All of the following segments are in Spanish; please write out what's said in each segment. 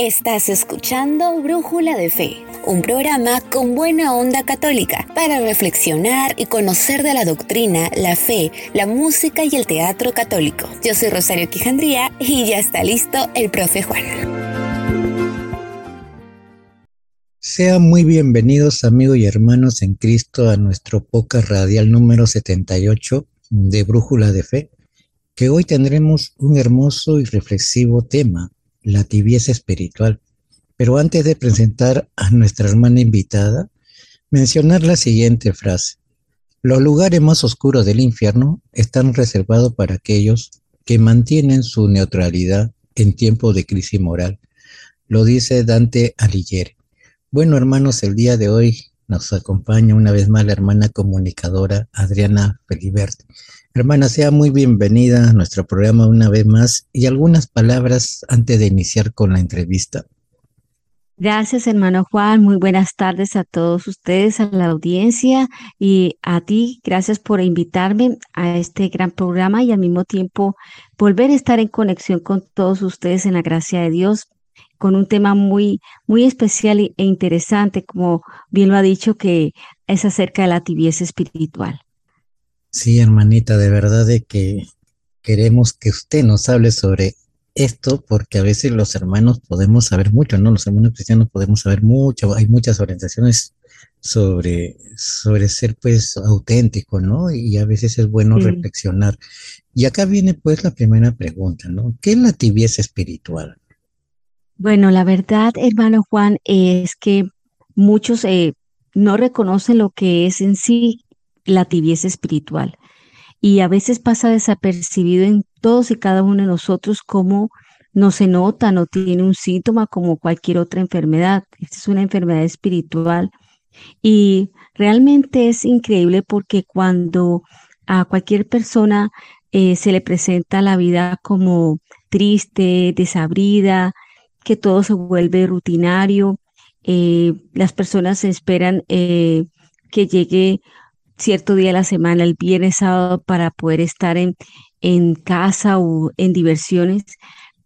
Estás escuchando Brújula de Fe, un programa con buena onda católica para reflexionar y conocer de la doctrina, la fe, la música y el teatro católico. Yo soy Rosario Quijandría y ya está listo el profe Juan. Sean muy bienvenidos amigos y hermanos en Cristo a nuestro podcast radial número 78 de Brújula de Fe, que hoy tendremos un hermoso y reflexivo tema la tibieza espiritual. Pero antes de presentar a nuestra hermana invitada, mencionar la siguiente frase. Los lugares más oscuros del infierno están reservados para aquellos que mantienen su neutralidad en tiempos de crisis moral. Lo dice Dante Alighieri. Bueno, hermanos, el día de hoy nos acompaña una vez más la hermana comunicadora Adriana Felibert. Hermana, sea muy bienvenida a nuestro programa una vez más y algunas palabras antes de iniciar con la entrevista. Gracias, hermano Juan. Muy buenas tardes a todos ustedes, a la audiencia y a ti. Gracias por invitarme a este gran programa y al mismo tiempo volver a estar en conexión con todos ustedes en la gracia de Dios con un tema muy, muy especial e interesante, como bien lo ha dicho, que es acerca de la tibieza espiritual. Sí, hermanita, de verdad de que queremos que usted nos hable sobre esto, porque a veces los hermanos podemos saber mucho, ¿no? Los hermanos cristianos podemos saber mucho, hay muchas orientaciones sobre, sobre ser pues auténtico, ¿no? Y a veces es bueno reflexionar. Y acá viene pues la primera pregunta, ¿no? ¿Qué es la tibieza espiritual? Bueno, la verdad, hermano Juan, es que muchos eh, no reconocen lo que es en sí la tibieza espiritual. Y a veces pasa desapercibido en todos y cada uno de nosotros como no se nota, no tiene un síntoma como cualquier otra enfermedad. Esta es una enfermedad espiritual. Y realmente es increíble porque cuando a cualquier persona eh, se le presenta la vida como triste, desabrida, que todo se vuelve rutinario, eh, las personas esperan eh, que llegue cierto día de la semana, el viernes, sábado, para poder estar en, en casa o en diversiones,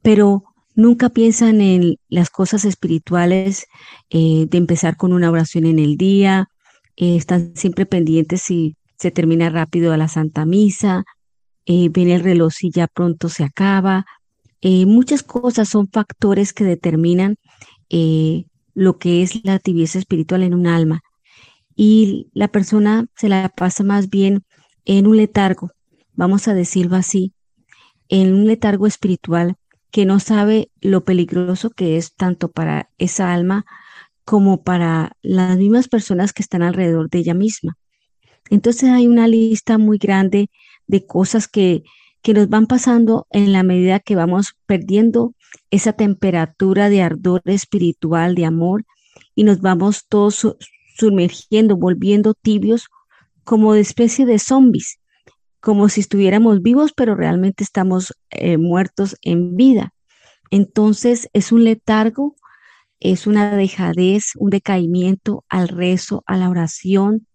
pero nunca piensan en las cosas espirituales, eh, de empezar con una oración en el día, eh, están siempre pendientes si se termina rápido a la Santa Misa, eh, ven el reloj y ya pronto se acaba. muchas cosas son factores que determinan lo que es la tibieza espiritual en un alma y la persona se la pasa más bien en un letargo, vamos a decirlo así, en un letargo espiritual que no sabe lo peligroso que es tanto para esa alma como para las mismas personas que están alrededor de ella misma. Entonces hay una lista muy grande de cosas que, que nos van pasando en la medida que vamos perdiendo esa temperatura de ardor espiritual, de amor, y nos vamos todos sumergiendo, volviendo tibios como de especie de zombies, como si estuviéramos vivos, pero realmente estamos eh, muertos en vida. Entonces es un letargo, es una dejadez, un decaimiento al rezo, a la oración,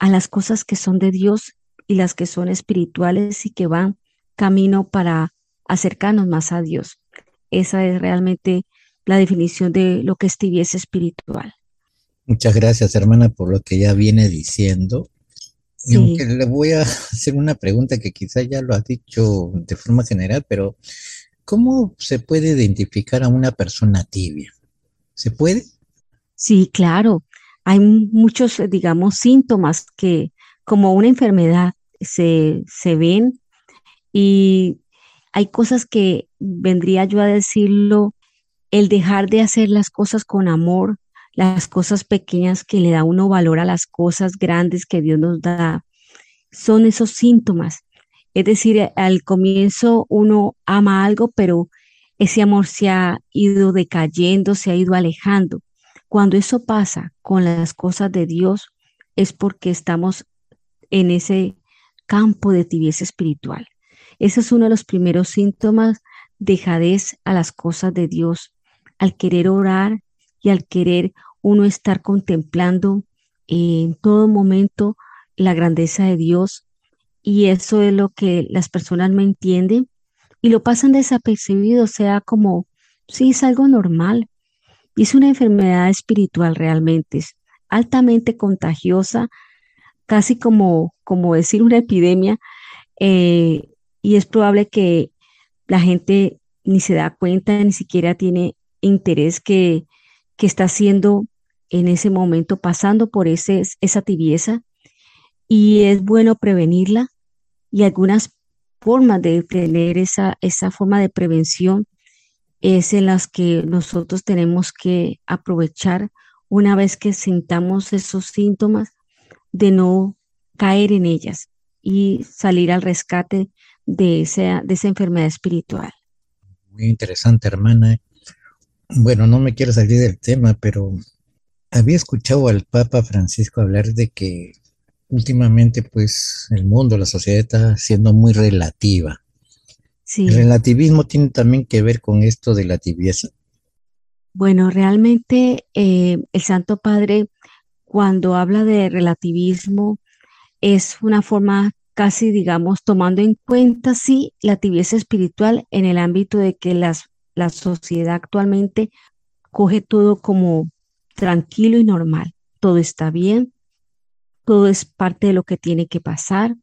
a las cosas que son de Dios y las que son espirituales y que van camino para acercarnos más a Dios. Esa es realmente la definición de lo que es tibieza espiritual. Muchas gracias, hermana, por lo que ya viene diciendo. Y aunque le voy a hacer una pregunta que quizá ya lo has dicho de forma general, pero ¿cómo se puede identificar a una persona tibia? ¿Se puede? Sí, claro. Hay muchos, digamos, síntomas que como una enfermedad se, se ven y hay cosas que vendría yo a decirlo, el dejar de hacer las cosas con amor, las cosas pequeñas que le da uno valor a las cosas grandes que Dios nos da, son esos síntomas. Es decir, al comienzo uno ama algo, pero ese amor se ha ido decayendo, se ha ido alejando. Cuando eso pasa con las cosas de Dios, es porque estamos en ese campo de tibieza espiritual. Ese es uno de los primeros síntomas, dejadez a las cosas de Dios, al querer orar y al querer uno estar contemplando en todo momento la grandeza de Dios y eso es lo que las personas no entienden y lo pasan desapercibido, o sea, como, sí, es algo normal, es una enfermedad espiritual realmente, es altamente contagiosa, casi como, como decir una epidemia, eh, y es probable que la gente ni se da cuenta, ni siquiera tiene interés que, que está haciendo en ese momento, pasando por ese, esa tibieza, y es bueno prevenirla y algunas formas de tener esa, esa forma de prevención es en las que nosotros tenemos que aprovechar una vez que sintamos esos síntomas de no caer en ellas y salir al rescate de esa, de esa enfermedad espiritual. Muy interesante, hermana. Bueno, no me quiero salir del tema, pero había escuchado al Papa Francisco hablar de que últimamente pues el mundo, la sociedad está siendo muy relativa. Sí. ¿El relativismo tiene también que ver con esto de la tibieza? Bueno, realmente eh, el Santo Padre cuando habla de relativismo es una forma casi, digamos, tomando en cuenta, sí, la tibieza espiritual en el ámbito de que las, la sociedad actualmente coge todo como tranquilo y normal. Todo está bien, todo es parte de lo que tiene que pasar,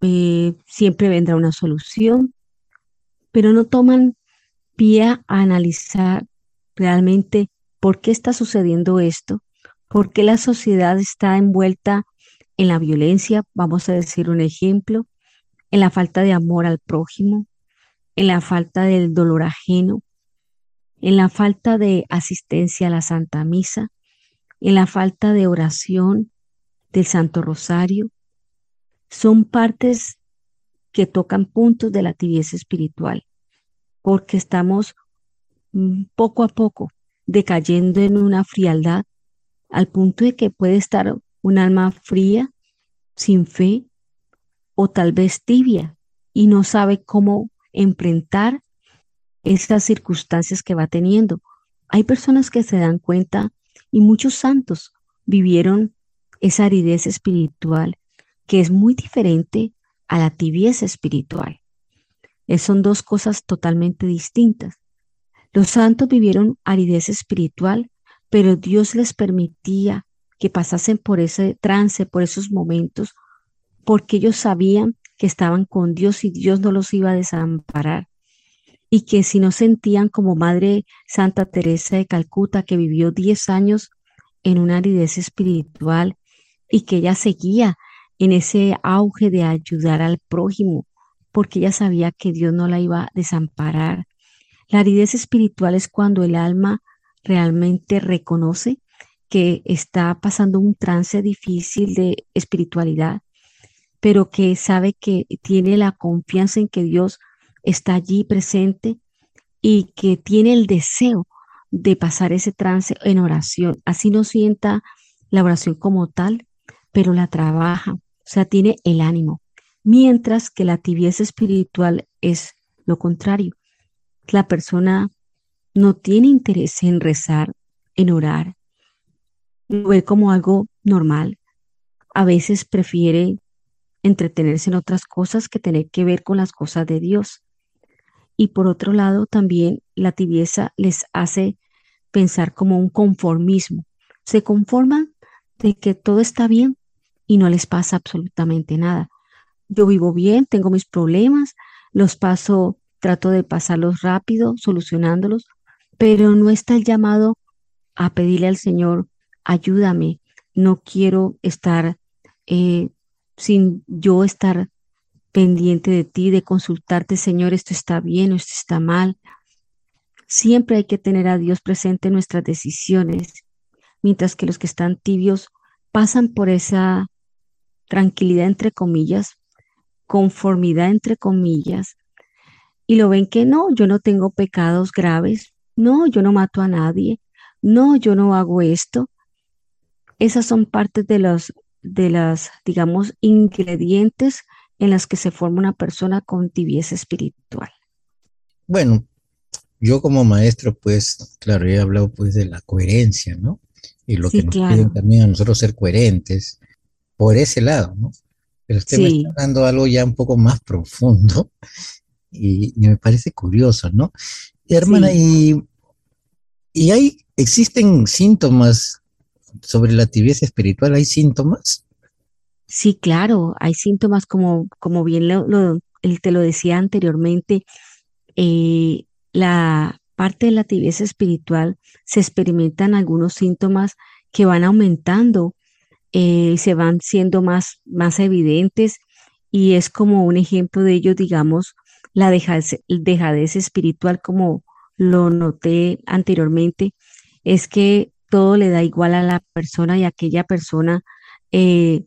eh, siempre vendrá una solución, pero no toman pie a analizar realmente por qué está sucediendo esto, por qué la sociedad está envuelta en la violencia, vamos a decir un ejemplo, en la falta de amor al prójimo, en la falta del dolor ajeno, en la falta de asistencia a la Santa Misa, en la falta de oración, del Santo Rosario, son partes que tocan puntos de la tibieza espiritual, porque estamos mm, poco a poco decayendo en una frialdad al punto de que puede estar un alma fría, sin fe, o tal vez tibia, y no sabe cómo enfrentar esas circunstancias que va teniendo. Hay personas que se dan cuenta, y muchos santos vivieron esa aridez espiritual que es muy diferente a la tibieza espiritual. Es, son dos cosas totalmente distintas. Los santos vivieron aridez espiritual, pero Dios les permitía que pasasen por ese trance, por esos momentos, porque ellos sabían que estaban con Dios y Dios no los iba a desamparar. Y que si no sentían como Madre Santa Teresa de Calcuta, que vivió 10 años en una aridez espiritual y que ella seguía en ese auge de ayudar al prójimo, porque ella sabía que Dios no la iba a desamparar. La aridez espiritual es cuando el alma realmente reconoce que está pasando un trance difícil de espiritualidad, pero que sabe que tiene la confianza en que Dios está allí presente y que tiene el deseo de pasar ese trance en oración. Así no sienta la oración como tal, pero la trabaja, o sea, tiene el ánimo. Mientras que la tibieza espiritual es lo contrario. La persona no tiene interés en rezar, en orar, lo ve como algo normal. A veces prefiere entretenerse en otras cosas que tener que ver con las cosas de Dios. Y por otro lado, también la tibieza les hace pensar como un conformismo. Se conforman de que todo está bien y no les pasa absolutamente nada. Yo vivo bien, tengo mis problemas, los paso, trato de pasarlos rápido, solucionándolos, pero no está el llamado a pedirle al Señor, ayúdame, no quiero estar eh, sin yo estar pendiente de ti, de consultarte, Señor, esto está bien o esto está mal. Siempre hay que tener a Dios presente en nuestras decisiones, mientras que los que están tibios pasan por esa tranquilidad entre comillas, conformidad entre comillas, y lo ven que no, yo no tengo pecados graves, no, yo no mato a nadie, no, yo no hago esto. Esas son partes de los, de las, digamos, ingredientes en las que se forma una persona con tibieza espiritual. Bueno, yo como maestro, pues, claro, he hablado pues de la coherencia, ¿no? Y lo que nos piden también a nosotros ser coherentes por ese lado, ¿no? Pero usted me está dando algo ya un poco más profundo y, me parece curioso, ¿no? Hermana, y, y hay ¿existen síntomas sobre la tibieza espiritual? ¿Hay síntomas? Sí, claro, hay síntomas como, como bien lo, te lo decía anteriormente, eh, la parte de la tibieza espiritual se experimentan algunos síntomas que van aumentando, eh, se van siendo más, más evidentes y es como un ejemplo de ello, digamos, la dejadez, espiritual, como lo noté anteriormente, es que todo le da igual a la persona y aquella persona eh,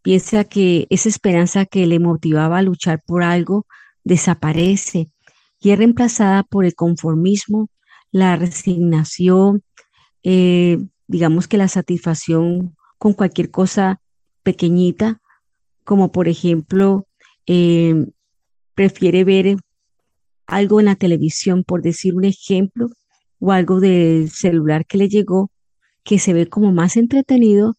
piensa que esa esperanza que le motivaba a luchar por algo desaparece y es reemplazada por el conformismo, la resignación, eh, digamos que la satisfacción con cualquier cosa pequeñita como por ejemplo, em, prefiere ver algo en la televisión, por decir un ejemplo, o algo del celular que le llegó, que se ve como más entretenido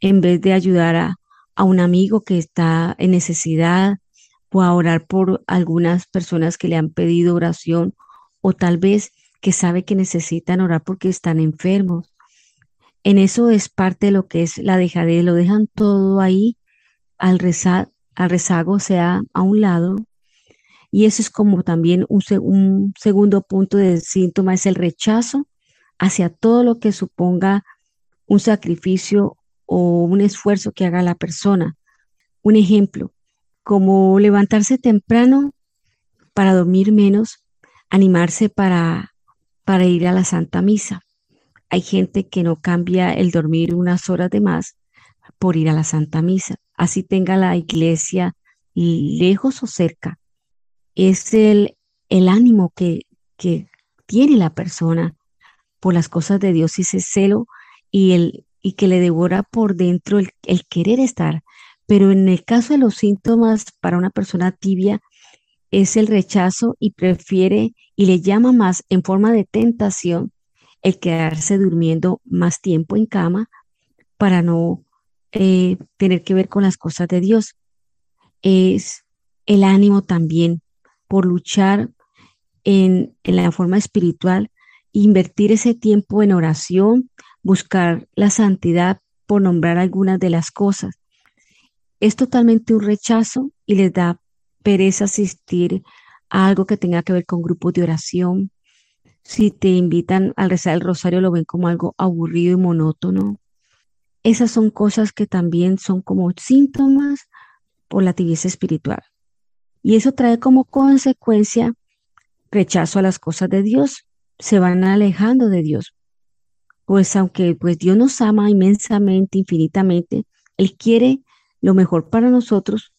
en vez de ayudar a, a un amigo que está en necesidad o a orar por algunas personas que le han pedido oración o tal vez que sabe que necesitan orar porque están enfermos. En eso es parte de lo que es la dejadez, lo dejan todo ahí al, rezar, al rezago sea a un lado. Y eso es como también un, un segundo punto de síntoma, es el rechazo hacia todo lo que suponga un sacrificio o un esfuerzo que haga la persona. Un ejemplo, como levantarse temprano para dormir menos, animarse para, para ir a la Santa Misa. Hay gente que no cambia el dormir unas horas de más por ir a la Santa Misa así tenga la iglesia lejos o cerca, es el, el ánimo que, que tiene la persona por las cosas de Dios y ese celo y, el, y que le devora por dentro el, querer estar. Pero en el caso de los síntomas para una persona tibia, es el rechazo y prefiere y le llama más en forma de tentación el quedarse durmiendo más tiempo en cama para no eh, tener que ver con las cosas de Dios. Es el ánimo también por luchar en, en la forma espiritual, invertir ese tiempo en oración, buscar la santidad por nombrar algunas de las cosas. Es totalmente un rechazo y les da pereza asistir a algo que tenga que ver con grupos de oración. Si te invitan al rezar el rosario, lo ven como algo aburrido y monótono. Esas son cosas que también son como síntomas por la tibieza espiritual. Y eso trae como consecuencia rechazo a las cosas de Dios. Se van alejando de Dios. Pues aunque pues Dios nos ama inmensamente, infinitamente, Él quiere lo mejor para nosotros,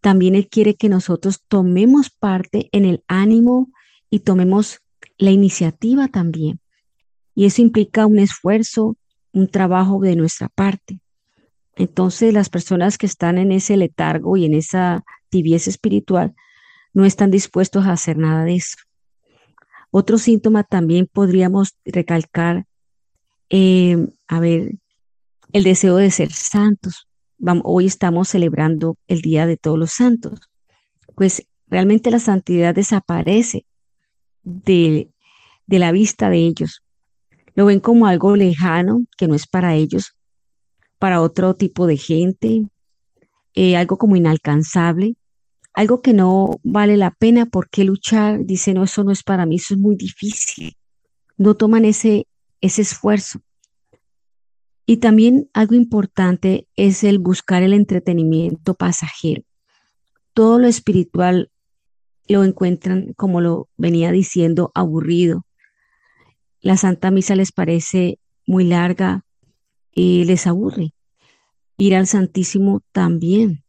también Él quiere que nosotros tomemos parte en el ánimo y tomemos la iniciativa también. Y eso implica un esfuerzo, un trabajo de nuestra parte. Entonces las personas que están en ese letargo y en esa tibieza espiritual no están dispuestos a hacer nada de eso. Otro síntoma también podríamos recalcar, eh, a ver, el deseo de ser santos. Hoy estamos celebrando el Día de Todos los Santos. Pues realmente la santidad desaparece de, de la vista de ellos lo ven como algo lejano, que no es para ellos, para otro tipo de gente, eh, algo como inalcanzable, algo que no vale la pena por qué luchar, dicen, no, eso no es para mí, eso es muy difícil. No toman ese, ese esfuerzo. Y también algo importante es el buscar el entretenimiento pasajero. Todo lo espiritual lo encuentran, como lo venía diciendo, aburrido, la Santa Misa les parece muy larga y les aburre. Ir al Santísimo también.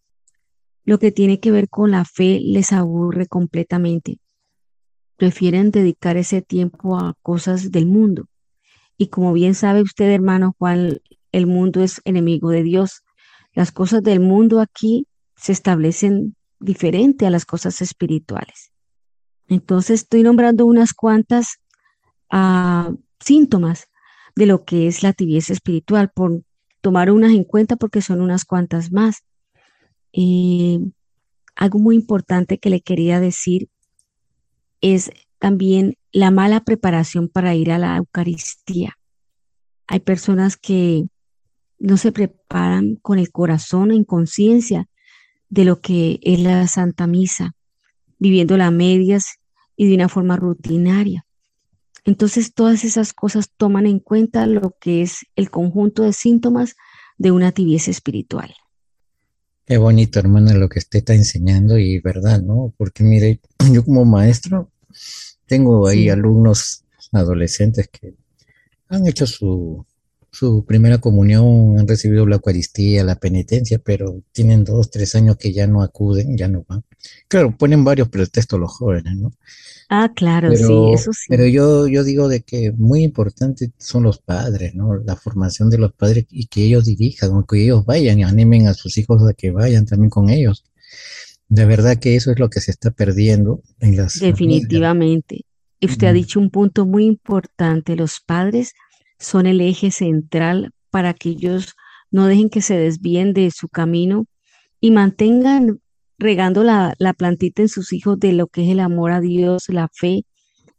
Lo que tiene que ver con la fe les aburre completamente. Prefieren dedicar ese tiempo a cosas del mundo. Y como bien sabe usted, hermano Juan, el mundo es enemigo de Dios. Las cosas del mundo aquí se establecen diferente a las cosas espirituales. Entonces estoy nombrando unas cuantas a síntomas de lo que es la tibieza espiritual, por tomar unas en cuenta porque son unas cuantas más. Eh, algo muy importante que le quería decir es también la mala preparación para ir a la Eucaristía. Hay personas que no se preparan con el corazón en conciencia de lo que es la Santa Misa, viviendo las medias y de una forma rutinaria. Entonces todas esas cosas toman en cuenta lo que es el conjunto de síntomas de una tibieza espiritual. Qué bonito, hermana, lo que usted está enseñando y verdad, ¿no? Porque mire, yo como maestro tengo ahí alumnos adolescentes que han hecho su, su primera comunión, han recibido la Eucaristía, la penitencia, pero tienen dos, tres años que ya no acuden, ya no van. Claro, ponen varios pretextos los jóvenes, ¿no? Ah, claro, sí, eso sí. Pero yo, yo digo de que muy importante son los padres, ¿no? La formación de los padres y que ellos dirijan, que ellos vayan y animen a sus hijos a que vayan también con ellos. De verdad que eso es lo que se está perdiendo en las Definitivamente. Usted ha dicho un punto muy importante. Los padres son el eje central para que ellos no dejen que se desvíen de su camino y mantengan regando la, plantita en sus hijos de lo que es el amor a Dios, la fe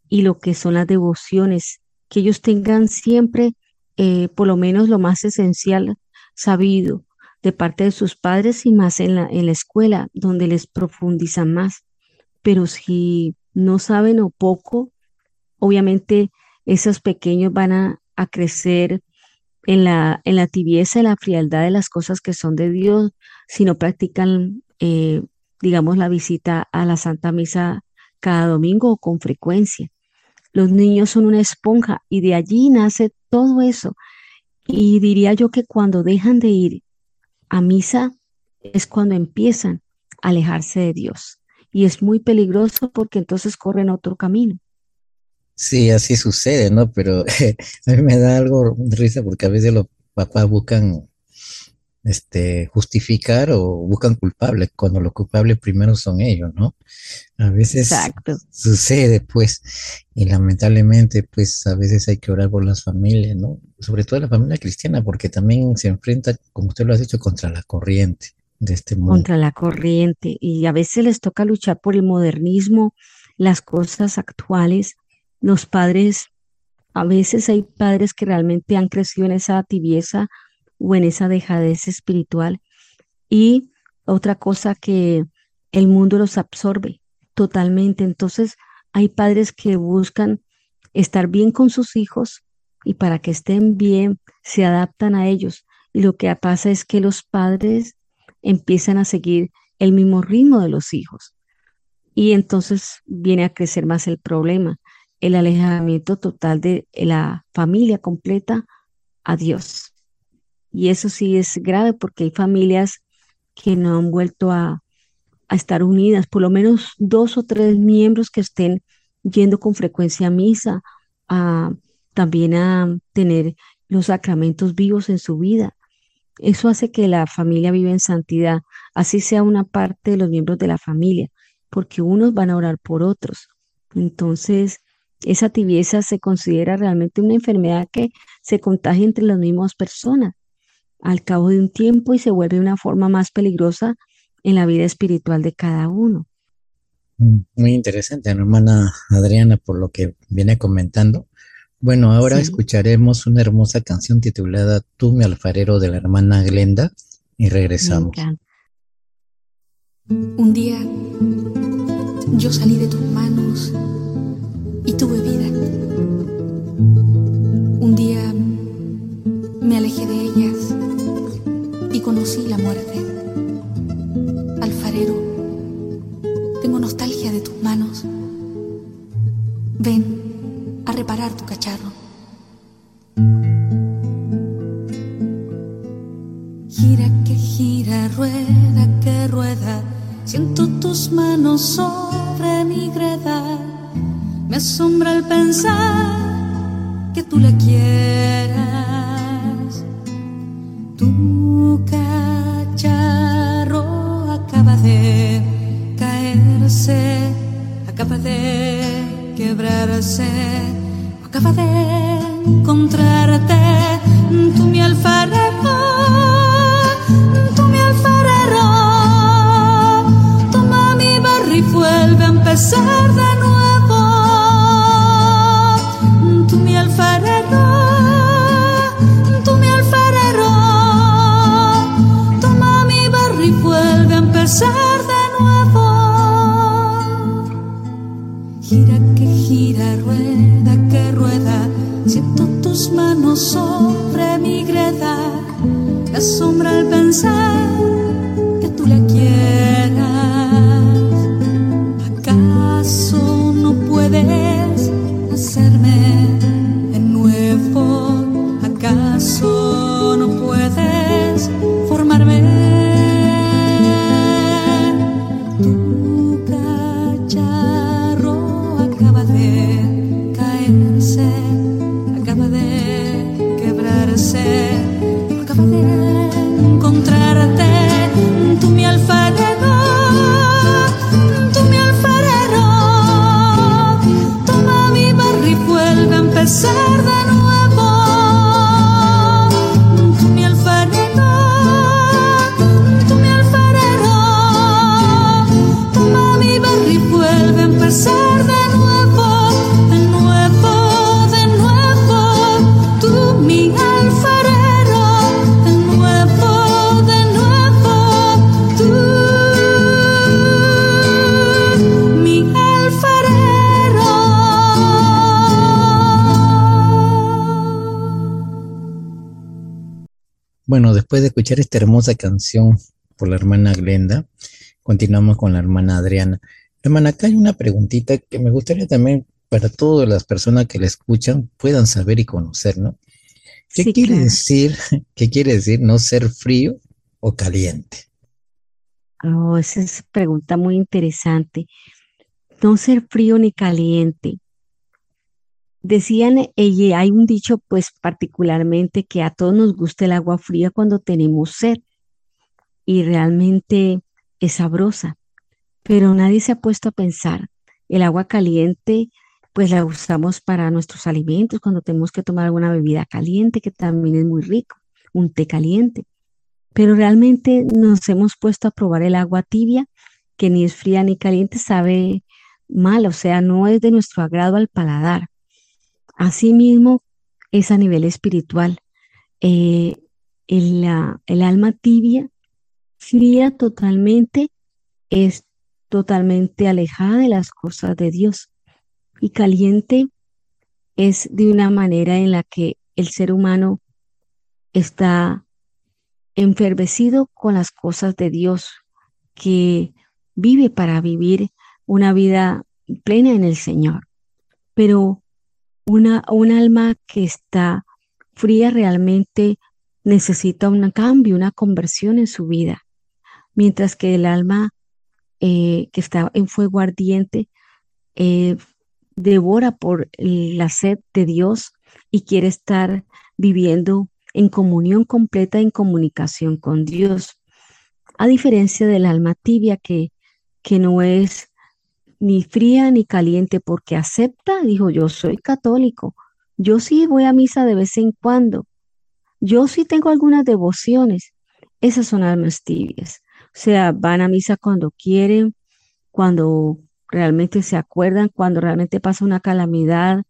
y lo que son las devociones, que ellos tengan siempre eh, por lo menos lo más esencial sabido de parte de sus padres y más en la, en la escuela, donde les profundizan más. Pero si no saben o poco, obviamente esos pequeños van a, crecer en la, en la tibieza, en la frialdad de las cosas que son de Dios, si no practican eh, digamos, la visita a la Santa Misa cada domingo o con frecuencia. Los niños son una esponja y de allí nace todo eso. Y diría yo que cuando dejan de ir a misa es cuando empiezan a alejarse de Dios. Y es muy peligroso porque entonces corren otro camino. Sí, así sucede, ¿no? Pero a mí me da algo risa porque a veces los papás buscan este, justificar o buscan culpables, cuando los culpables primero son ellos, ¿no? A veces sucede, pues, y lamentablemente, pues, a veces hay que orar por las familias, ¿no? Sobre todo la familia cristiana, porque también se enfrenta, como usted lo ha dicho, contra la corriente de este mundo. Contra la corriente, y a veces les toca luchar por el modernismo, las cosas actuales, los padres, a veces hay padres que realmente han crecido en esa tibieza o en esa dejadez espiritual. Y otra cosa que el mundo los absorbe totalmente. Entonces hay padres que buscan estar bien con sus hijos y para que estén bien se adaptan a ellos. Y lo que pasa es que los padres empiezan a seguir el mismo ritmo de los hijos. Y entonces viene a crecer más el problema, el alejamiento total de la familia completa a Dios. Y eso sí es grave porque hay familias que no han vuelto a, estar unidas, por lo menos dos o tres miembros que estén yendo con frecuencia a misa, a, también a tener los sacramentos vivos en su vida. Eso hace que la familia viva en santidad, así sea una parte de los miembros de la familia, porque unos van a orar por otros. Entonces, esa tibieza se considera realmente una enfermedad que se contagia entre las mismas personas al cabo de un tiempo y se vuelve una forma más peligrosa en la vida espiritual de cada uno. Mm, muy interesante, hermana Adriana, por lo que viene comentando. Bueno, ahora escucharemos una hermosa canción titulada Tú, mi alfarero, de la hermana Glenda, y regresamos. Un día yo salí de tus manos y tuve vida. Un día me alejé de ellas y conocí la muerte. Alfarero, tengo nostalgia de tus manos. Ven a reparar tu cacharro. Gira que gira, rueda que rueda, siento tus manos greda. Me asombra el pensar que tú la quieras. Después de escuchar esta hermosa canción por la hermana Glenda, continuamos con la hermana Adriana. Hermana, acá hay una preguntita que me gustaría también para todas las personas que la escuchan puedan saber y conocer, ¿no? ¿Qué Sí, quiere claro. decir, qué quiere decir no ser frío o caliente? Oh, esa es pregunta muy interesante. No ser frío ni caliente. Decían, y hay un dicho, pues particularmente, que a todos nos gusta el agua fría cuando tenemos sed. Y realmente es sabrosa, pero nadie se ha puesto a pensar, el agua caliente, pues la usamos para nuestros alimentos, cuando tenemos que tomar alguna bebida caliente, que también es muy rico, un té caliente, pero realmente nos hemos puesto a probar el agua tibia, que ni es fría ni caliente, sabe mal, o sea, no es de nuestro agrado al paladar. Asimismo, es a nivel espiritual. Eh, el, el alma tibia, fría totalmente, es totalmente alejada de las cosas de Dios. Y caliente es de una manera en la que el ser humano está enfervecido con las cosas de Dios, que vive para vivir una vida plena en el Señor. Pero una, un alma que está fría realmente necesita un cambio, una conversión en su vida, mientras que el alma eh, que está en fuego ardiente eh, devora por la sed de Dios y quiere estar viviendo en comunión completa, en comunicación con Dios. A diferencia del alma tibia que, que no es ni fría ni caliente porque acepta, dijo, yo soy católico, yo sí voy a misa de vez en cuando, yo sí tengo algunas devociones. Esas son almas tibias. O sea, van a misa cuando quieren, cuando realmente se acuerdan, cuando realmente pasa una calamidad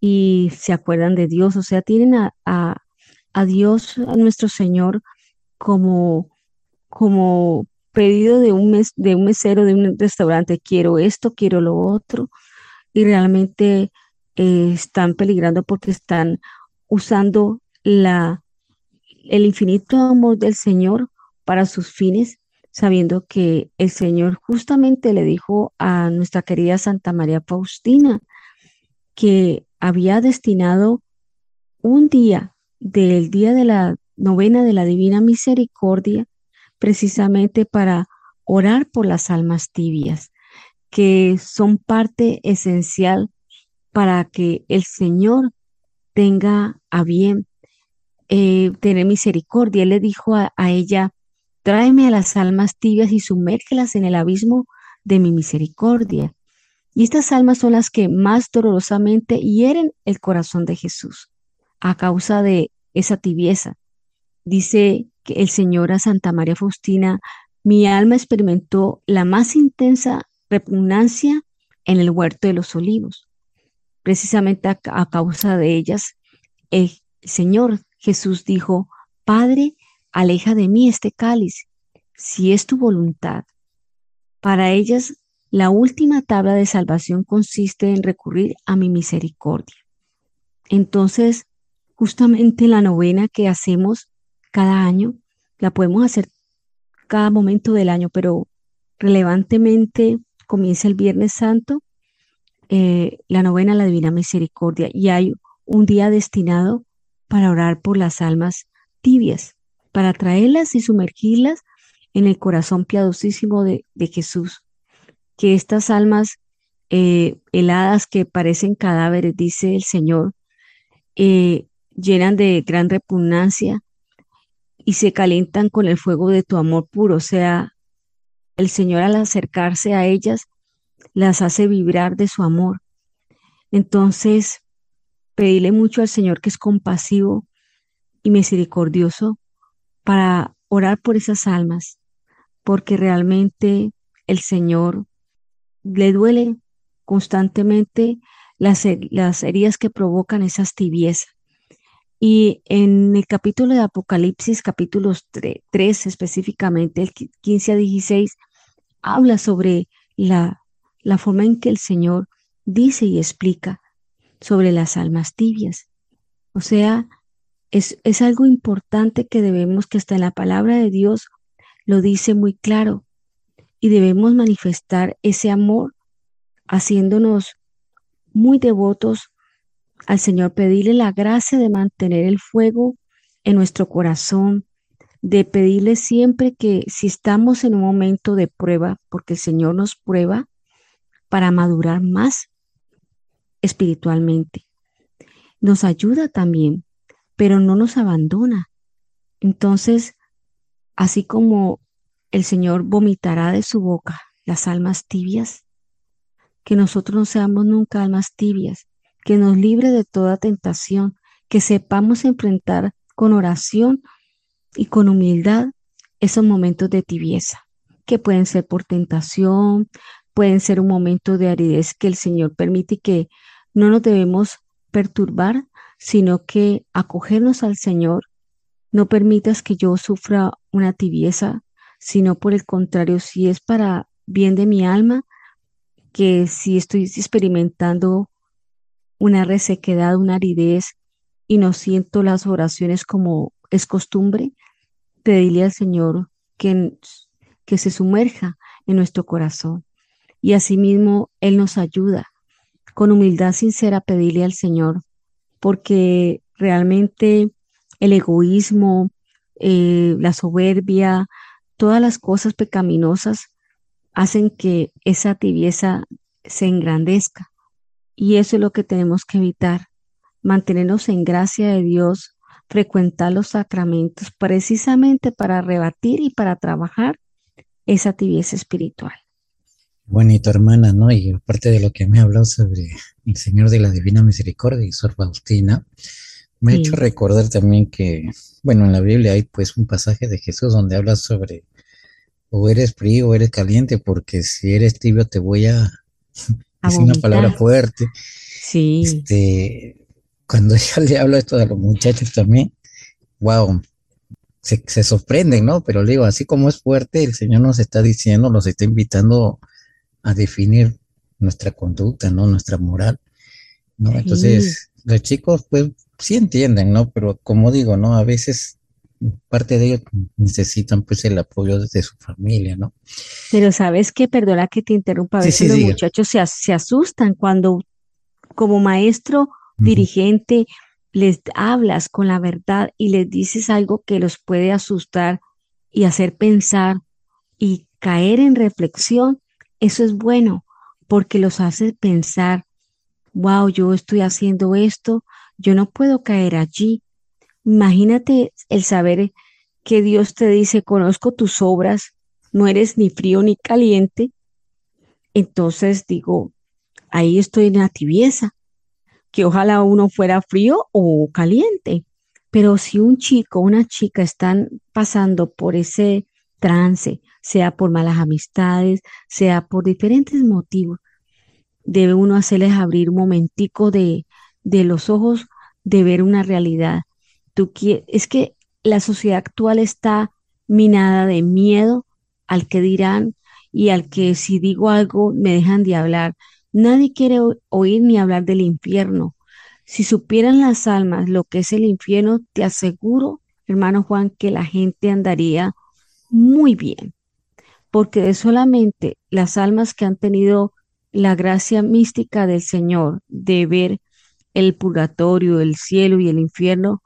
y se acuerdan de Dios. O sea, tienen a, a, a Dios, a nuestro Señor, como, como pedido de un, mes, de un mesero de un restaurante. Quiero esto, quiero lo otro. Y realmente eh, están peligrando porque están usando el infinito amor del Señor para sus fines, sabiendo que el Señor justamente le dijo a nuestra querida Santa María Faustina que había destinado un día del día de la novena de la Divina Misericordia precisamente para orar por las almas tibias, que son parte esencial para que el Señor tenga a bien eh, tener misericordia. Él le dijo a, ella, tráeme a las almas tibias y sumérgelas en el abismo de mi misericordia. Y estas almas son las que más dolorosamente hieren el corazón de Jesús a causa de esa tibieza. Dice que el Señor a Santa María Faustina, mi alma experimentó la más intensa repugnancia en el huerto de los olivos. Precisamente a, a causa de ellas, el Señor Jesús dijo, Padre, aleja de mí este cáliz, si es tu voluntad. Para ellas la última tabla de salvación consiste en recurrir a mi misericordia. Entonces, justamente la novena que hacemos cada año, la podemos hacer cada momento del año, pero relevantemente comienza el Viernes Santo, eh, la novena la Divina Misericordia, y hay un día destinado para orar por las almas tibias, para traerlas y sumergirlas en el corazón piadosísimo de, Jesús. Que estas almas eh, heladas que parecen cadáveres, dice el Señor, eh, llenan de gran repugnancia y se calientan con el fuego de tu amor puro. O sea, el Señor al acercarse a ellas las hace vibrar de su amor. Entonces, pedirle mucho al Señor que es compasivo y misericordioso para orar por esas almas, porque realmente el Señor le duele constantemente las, las heridas que provocan esas tibiezas. Y en el capítulo de Apocalipsis, capítulos 3, específicamente, el 15 a 16, habla sobre la, la forma en que el Señor dice y explica sobre las almas tibias. O sea, es, es, algo importante que debemos, que hasta en la palabra de Dios lo dice muy claro, y debemos manifestar ese amor haciéndonos muy devotos al Señor, pedirle la gracia de mantener el fuego en nuestro corazón, de pedirle siempre que si estamos en un momento de prueba, porque el Señor nos prueba para madurar más espiritualmente, nos ayuda también, pero no nos abandona. Entonces, así como el Señor vomitará de su boca las almas tibias, que nosotros no seamos nunca almas tibias, que nos libre de toda tentación, que sepamos enfrentar con oración y con humildad esos momentos de tibieza, que pueden ser por tentación, pueden ser un momento de aridez que el Señor permite que no nos debemos perturbar, sino que acogernos al Señor. No permitas que yo sufra una tibieza, sino por el contrario, si es para bien de mi alma, que si estoy experimentando una resequedad, una aridez y no siento las oraciones como es costumbre, pedirle al Señor que, que se sumerja en nuestro corazón. Y asimismo, Él nos ayuda con humildad sincera pedirle al Señor, porque realmente el egoísmo, eh, la soberbia, todas las cosas pecaminosas hacen que esa tibieza se engrandezca. Y eso es lo que tenemos que evitar, mantenernos en gracia de Dios, frecuentar los sacramentos precisamente para rebatir y para trabajar esa tibieza espiritual. Bonito, hermana, ¿no? Y aparte de lo que me ha hablado sobre el Señor de la Divina Misericordia y Sor Faustina, me ha hecho recordar también que, bueno, en la Biblia hay pues un pasaje de Jesús donde habla sobre o eres frío o eres caliente, porque si eres tibio te voy a es una palabra fuerte. Sí. Este, cuando ella le habla esto a los muchachos también, wow, se, se, sorprenden, ¿no? Pero le digo, así como es fuerte, el Señor nos está diciendo, nos está invitando a definir nuestra conducta, ¿no? Nuestra moral, ¿no? Entonces, los chicos, pues, sí entienden, ¿no? Pero como digo, ¿no? A veces parte de ellos necesitan pues el apoyo de su familia, ¿no? Pero sabes que, perdona que te interrumpa, a veces los muchachos se, se, asustan cuando como maestro dirigente les hablas con la verdad y les dices algo que los puede asustar y hacer pensar y caer en reflexión, eso es bueno porque los hace pensar, wow, yo estoy haciendo esto, yo no puedo caer allí, Imagínate el saber que Dios te dice, conozco tus obras, no eres ni frío ni caliente. Entonces digo, ahí estoy en la tibieza, que ojalá uno fuera frío o caliente. Pero si un chico o una chica están pasando por ese trance, sea por malas amistades, sea por diferentes motivos, debe uno hacerles abrir un momentico de, de los ojos, de ver una realidad tú es que la sociedad actual está minada de miedo al que dirán y al que si digo algo me dejan de hablar. Nadie quiere oír ni hablar del infierno. Si supieran las almas lo que es el infierno, te aseguro, hermano Juan, que la gente andaría muy bien, porque solamente las almas que han tenido la gracia mística del Señor de ver el purgatorio, el cielo y el infierno,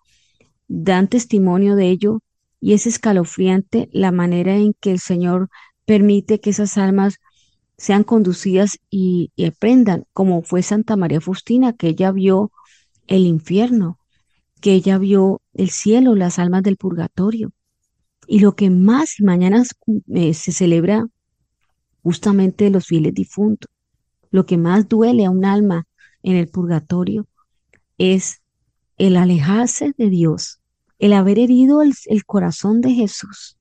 dan testimonio de ello y es escalofriante la manera en que el Señor permite que esas almas sean conducidas y, aprendan, como fue Santa María Faustina, que ella vio el infierno, que ella vio el cielo, las almas del purgatorio. Y lo que más mañana eh, se celebra justamente los fieles difuntos, lo que más duele a un alma en el purgatorio es el alejarse de Dios, el haber herido el, corazón de Jesús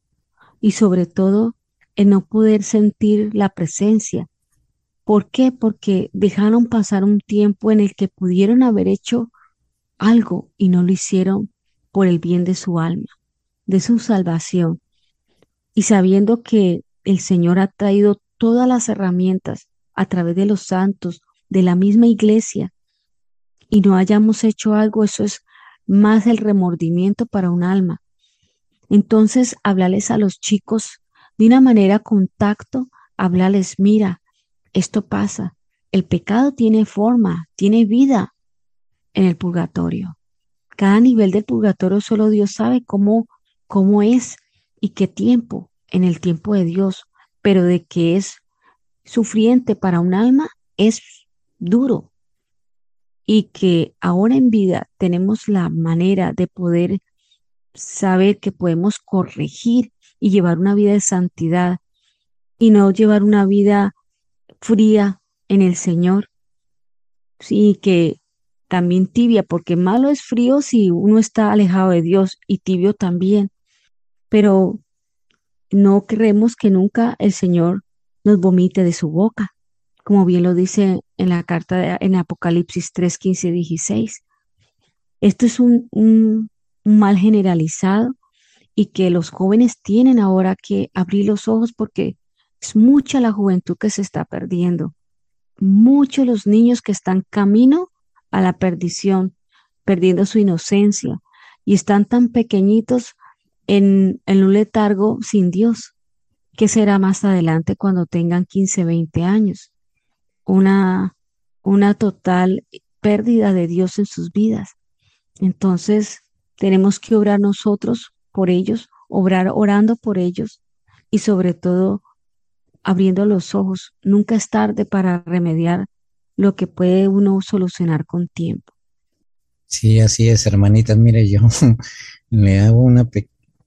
y sobre todo el no poder sentir la presencia. ¿Por qué? Porque dejaron pasar un tiempo en el que pudieron haber hecho algo y no lo hicieron por el bien de su alma, de su salvación. Y sabiendo que el Señor ha traído todas las herramientas a través de los santos, de la misma iglesia, y no hayamos hecho algo, eso es más el remordimiento para un alma. Entonces, hablarles a los chicos de una manera contacto, hablarles, mira, esto pasa, el pecado tiene forma, tiene vida en el purgatorio. Cada nivel del purgatorio solo Dios sabe cómo, cómo es y qué tiempo en el tiempo de Dios, pero de que es sufriente para un alma es duro. Y que ahora en vida tenemos la manera de poder saber que podemos corregir y llevar una vida de santidad y no llevar una vida fría en el Señor. Sí, que también tibia, porque malo es frío si uno está alejado de Dios y tibio también. Pero no creemos que nunca el Señor nos vomite de su boca, como bien lo dice en la carta de, en Apocalipsis 3, 15 16. Esto es un, un mal generalizado y que los jóvenes tienen ahora que abrir los ojos porque es mucha la juventud que se está perdiendo, muchos los niños que están camino a la perdición, perdiendo su inocencia y están tan pequeñitos en, en un letargo sin Dios. ¿Qué será más adelante cuando tengan 15, 20 años? Una, una total pérdida de Dios en sus vidas. Entonces, tenemos que obrar nosotros por ellos, obrar orando por ellos y sobre todo abriendo los ojos. Nunca es tarde para remediar lo que puede uno solucionar con tiempo. Sí, así es, hermanita. Mire, yo le hago una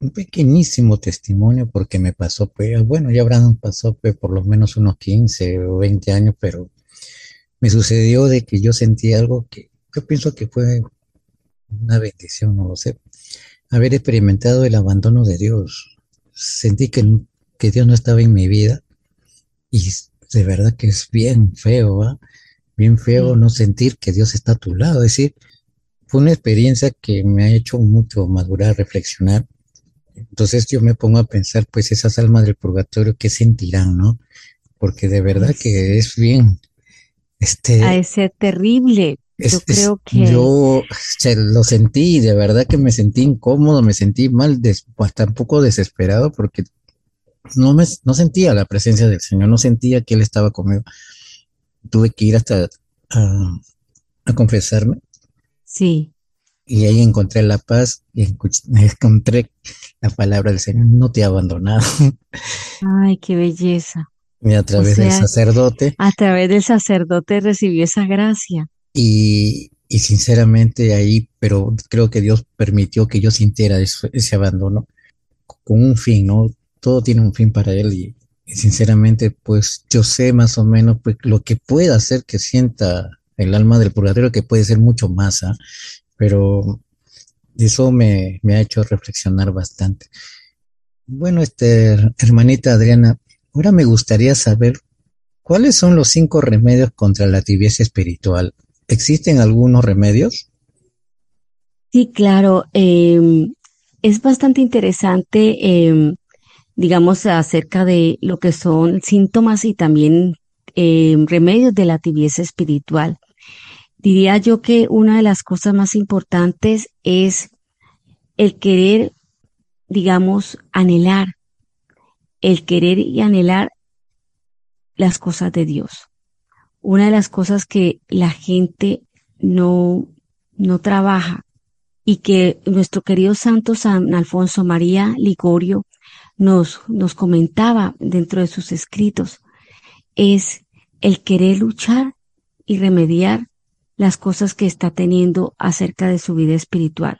un pequeñísimo testimonio porque me pasó, pues, bueno, ya habrán pasado pues, por lo menos unos 15 o 20 años, pero me sucedió de que yo sentí algo que yo pienso que fue una bendición, no lo sé, haber experimentado el abandono de Dios. Sentí que, que Dios no estaba en mi vida y de verdad que es bien feo, ¿va? bien feo no sentir que Dios está a tu lado. Es decir, fue una experiencia que me ha hecho mucho madurar, reflexionar. Entonces yo me pongo a pensar, pues esas almas del purgatorio, ¿qué sentirán, no? Porque de verdad que es bien. Este, a ese terrible. yo creo que. Yo lo sentí, de verdad que me sentí incómodo, me sentí mal, hasta un poco desesperado, porque no, me, no sentía la presencia del Señor, no sentía que Él estaba conmigo tuve que ir hasta a, confesarme. Sí. Y ahí encontré la paz y encontré la palabra del Señor, no te he abandonado. Ay, qué belleza. Y a través del sacerdote. A través del sacerdote recibí esa gracia. Y, y sinceramente ahí, pero creo que Dios permitió que yo sintiera ese abandono con un fin, ¿no? Todo tiene un fin para Él y, sinceramente, pues yo sé más o menos pues, lo que puede hacer que sienta el alma del purgatorio, que puede ser mucho más, ¿ah? Pero eso me, ha hecho reflexionar bastante. Bueno, este, hermanita Adriana, ahora me gustaría saber cuáles son los cinco remedios contra la tibieza espiritual. ¿Existen algunos remedios? Sí, claro. Em, es bastante interesante em, digamos, acerca de lo que son síntomas y también eh, remedios de la tibieza espiritual. Diría yo que una de las cosas más importantes es el querer, digamos, anhelar, el querer y anhelar las cosas de Dios. Una de las cosas que la gente no, no trabaja y que nuestro querido Santo San Alfonso María Ligorio nos, nos comentaba dentro de sus escritos es el querer luchar y remediar las cosas que está teniendo acerca de su vida espiritual.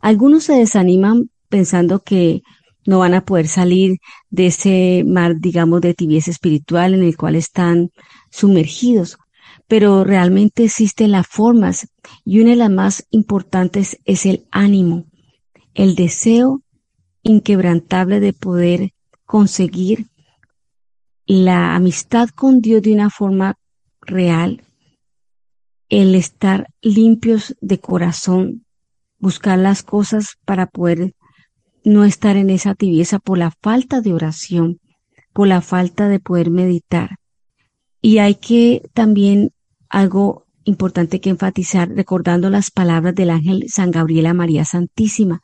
Algunos se desaniman pensando que no van a poder salir de ese mar, digamos, de tibieza espiritual en el cual están sumergidos, pero realmente existen las formas y una de las más importantes es el ánimo, el deseo inquebrantable de poder conseguir la amistad con Dios de una forma real, el estar limpios de corazón, buscar las cosas para poder no estar en esa tibieza por la falta de oración, por la falta de poder meditar. Y hay que también algo importante que enfatizar, recordando las palabras del ángel San Gabriel a María Santísima,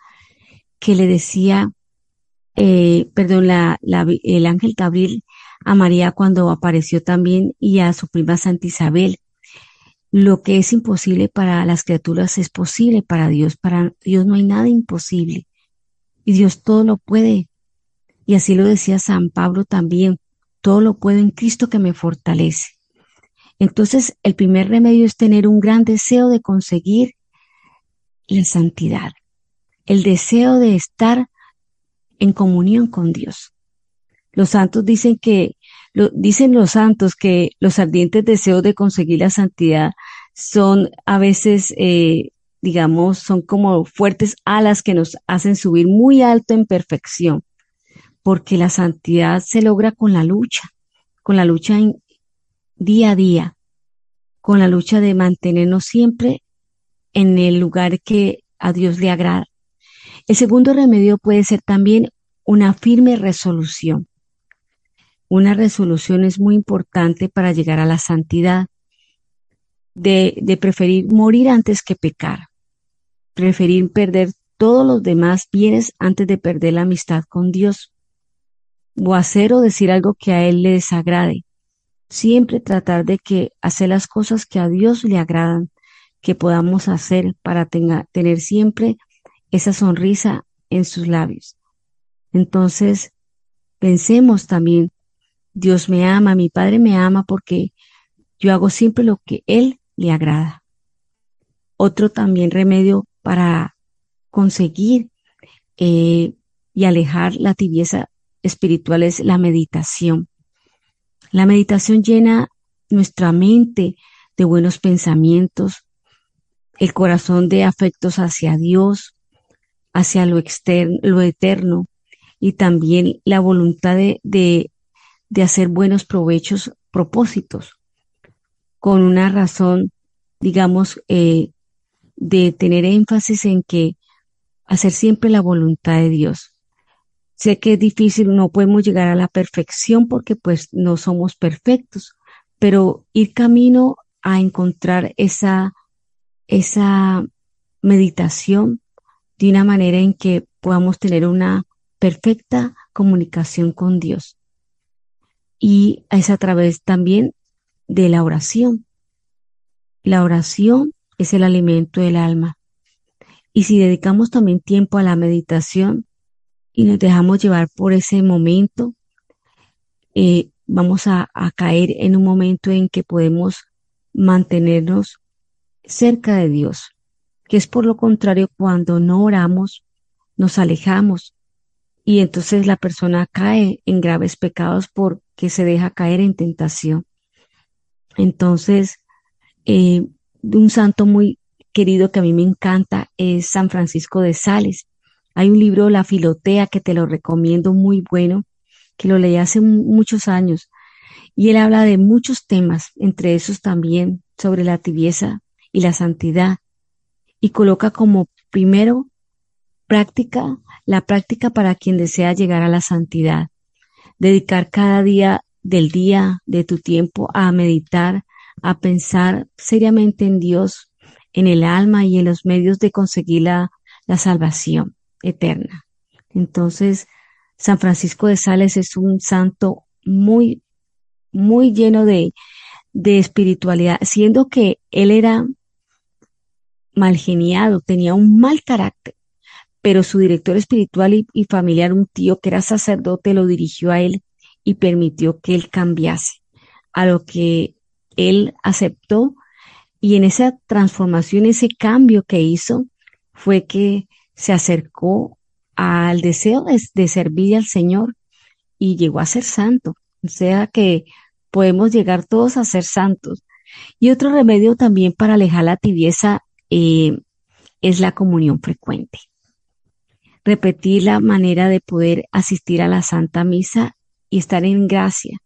que le decía, eh, perdón, la, el ángel Gabriel a María cuando apareció también y a su prima Santa Isabel. Lo que es imposible para las criaturas es posible para Dios. Para Dios no hay nada imposible. Y Dios todo lo puede. Y así lo decía San Pablo también. Todo lo puedo en Cristo que me fortalece. Entonces, el primer remedio es tener un gran deseo de conseguir la santidad, el deseo de estar en comunión con Dios. Los santos dicen que, dicen los santos que los ardientes deseos de conseguir la santidad son a veces, eh, digamos, son como fuertes alas que nos hacen subir muy alto en perfección, porque la santidad se logra con la lucha, con la lucha día a día, con la lucha de mantenernos siempre en el lugar que a Dios le agrada. El segundo remedio puede ser también una firme resolución. Una resolución es muy importante para llegar a la santidad, de, de preferir morir antes que pecar, preferir perder todos los demás bienes antes de perder la amistad con Dios, o hacer o decir algo que a Él le desagrade. Siempre tratar de que hacer las cosas que a Dios le agradan, que podamos hacer para tener siempre esa sonrisa en sus labios. Entonces, pensemos también, Dios me ama, mi Padre me ama porque yo hago siempre lo que Él le agrada. Otro también remedio para conseguir eh, y alejar la tibieza espiritual es la meditación. La meditación llena nuestra mente de buenos pensamientos, el corazón de afectos hacia Dios, hacia lo externo, lo eterno, y también la voluntad de, de, hacer buenos provechos, propósitos, con una razón, digamos, eh, de tener énfasis en que hacer siempre la voluntad de Dios. Sé que es difícil, no podemos llegar a la perfección porque pues no somos perfectos, pero ir camino a encontrar esa, esa meditación de una manera en que podamos tener una perfecta comunicación con Dios. Y es a través también de la oración. La oración es el alimento del alma. Y si dedicamos también tiempo a la meditación y nos dejamos llevar por ese momento, eh, vamos a, a caer en un momento en que podemos mantenernos cerca de Dios, que es por lo contrario cuando no oramos, nos alejamos y entonces la persona cae en graves pecados porque se deja caer en tentación. Entonces, eh, un santo muy querido que a mí me encanta es San Francisco de Sales. Hay un libro, La Filotea, que te lo recomiendo muy bueno, que lo leí hace muchos años. Y él habla de muchos temas, entre esos también sobre la tibieza y la santidad. Y coloca como primero práctica, la práctica para quien desea llegar a la santidad. Dedicar cada día del día, de tu tiempo, a meditar, a pensar seriamente en Dios, en el alma y en los medios de conseguir la, la salvación eterna. Entonces, San Francisco de Sales es un santo muy, muy lleno de, de espiritualidad, siendo que él era mal geniado, tenía un mal carácter, pero su director espiritual y, familiar, un tío que era sacerdote, lo dirigió a él y permitió que él cambiase, a lo que él aceptó y en esa transformación, ese cambio que hizo, fue que se acercó al deseo de, servir al Señor y llegó a ser santo. O sea que podemos llegar todos a ser santos. Y otro remedio también para alejar la tibieza eh, es la comunión frecuente. Repetir la manera de poder asistir a la Santa Misa y estar en gracia,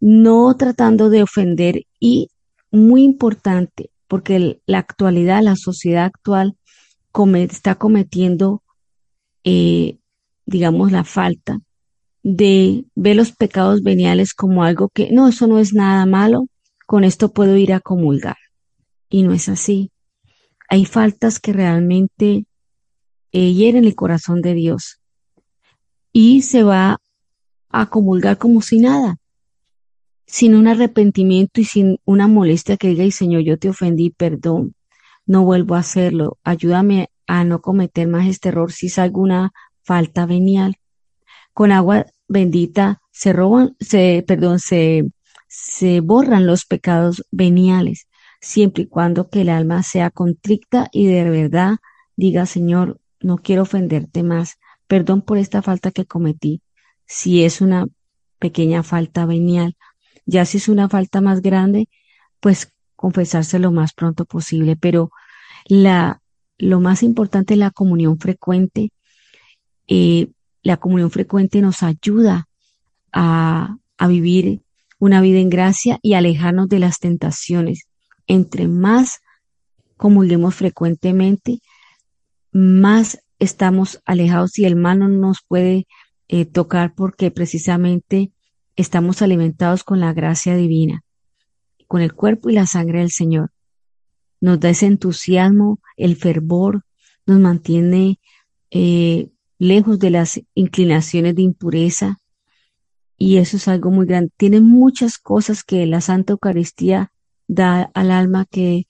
no tratando de ofender y muy importante, porque la actualidad, la sociedad actual está cometiendo eh, digamos, la falta de ver los pecados veniales como algo que, no, eso no es nada malo, con esto puedo ir a comulgar. Y no es así. Hay faltas que realmente hieren el corazón de Dios. Y se va a comulgar como si nada, sin un arrepentimiento y sin una molestia que diga, Señor, yo te ofendí, perdón, no vuelvo a hacerlo, ayúdame a no cometer más este error si es alguna falta venial. Con agua bendita se roban, se, perdón, se, se borran los pecados veniales, siempre y cuando que el alma sea contricta y de verdad diga, Señor, no quiero ofenderte más, perdón por esta falta que cometí, si es una pequeña falta venial. Ya si es una falta más grande, pues confesarse lo más pronto posible, pero la lo más importante es la comunión frecuente. Eh, la comunión frecuente nos ayuda a, a vivir una vida en gracia y alejarnos de las tentaciones. Entre más comulguemos frecuentemente, más estamos alejados y el mal no nos puede eh, tocar porque precisamente estamos alimentados con la gracia divina, con el cuerpo y la sangre del Señor nos da ese entusiasmo, el fervor, nos mantiene eh, lejos de las inclinaciones de impureza. Y eso es algo muy grande. Tiene muchas cosas que la Santa Eucaristía da al alma que,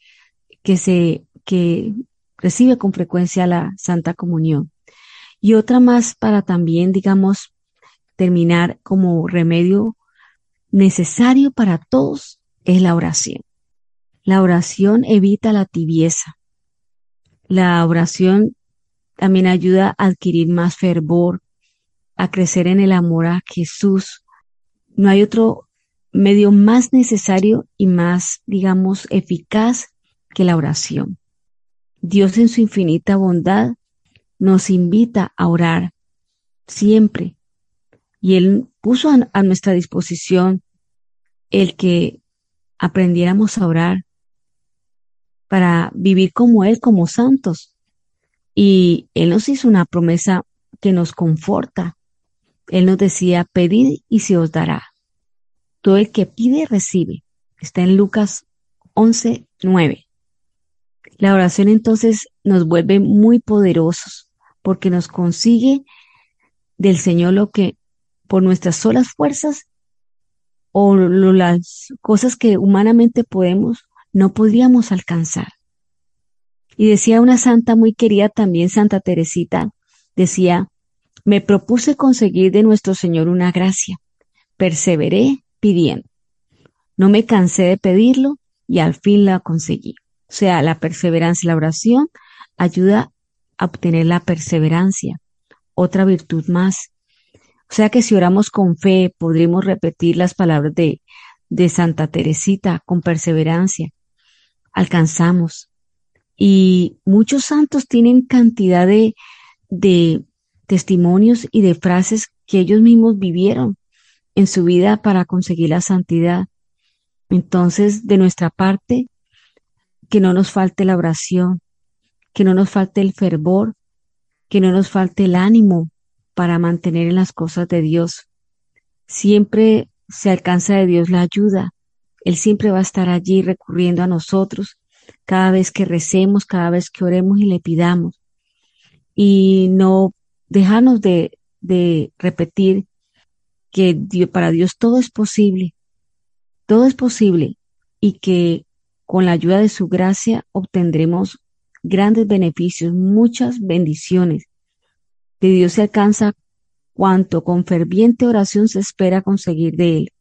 que se, que recibe con frecuencia la Santa Comunión. Y otra más para también, digamos, terminar como remedio necesario para todos es la oración. La oración evita la tibieza. La oración también ayuda a adquirir más fervor, a crecer en el amor a Jesús. No hay otro medio más necesario y más, digamos, eficaz que la oración. Dios en su infinita bondad nos invita a orar siempre. Y Él puso a, nuestra disposición el que aprendiéramos a orar, para vivir como Él, como santos. Y Él nos hizo una promesa que nos conforta. Él nos decía, pedid y se os dará. Todo el que pide, recibe. Está en Lucas 11, 9. La oración entonces nos vuelve muy poderosos porque nos consigue del Señor lo que por nuestras solas fuerzas o las cosas que humanamente podemos no podríamos alcanzar. Y decía una santa muy querida también, Santa Teresita, decía, me propuse conseguir de nuestro Señor una gracia, perseveré pidiendo. No me cansé de pedirlo y al fin la conseguí. O sea, la perseverancia, la oración ayuda a obtener la perseverancia, otra virtud más. O sea que si oramos con fe, podremos repetir las palabras de, de Santa Teresita con perseverancia alcanzamos. Y muchos santos tienen cantidad de, de testimonios y de frases que ellos mismos vivieron en su vida para conseguir la santidad. Entonces, de nuestra parte, que no nos falte la oración, que no nos falte el fervor, que no nos falte el ánimo para mantener en las cosas de Dios. Siempre se alcanza de Dios la ayuda. Él siempre va a estar allí recurriendo a nosotros cada vez que recemos, cada vez que oremos y le pidamos. Y no dejarnos de, de repetir que para Dios todo es posible, todo es posible y que con la ayuda de su gracia obtendremos grandes beneficios, muchas bendiciones. De Dios se alcanza cuanto con ferviente oración se espera conseguir de Él.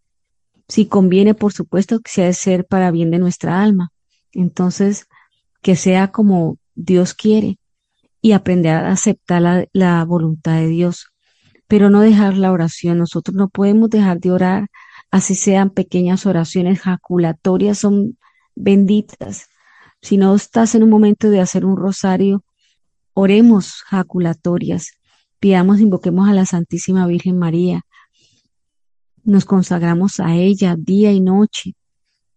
Si conviene, por supuesto, que sea de ser para bien de nuestra alma. Entonces, que sea como Dios quiere y aprender a aceptar la, la voluntad de Dios, pero no dejar la oración. Nosotros no podemos dejar de orar, así sean pequeñas oraciones jaculatorias, son benditas. Si no estás en un momento de hacer un rosario, oremos jaculatorias, pidamos, invoquemos a la Santísima Virgen María, nos consagramos a ella día y noche,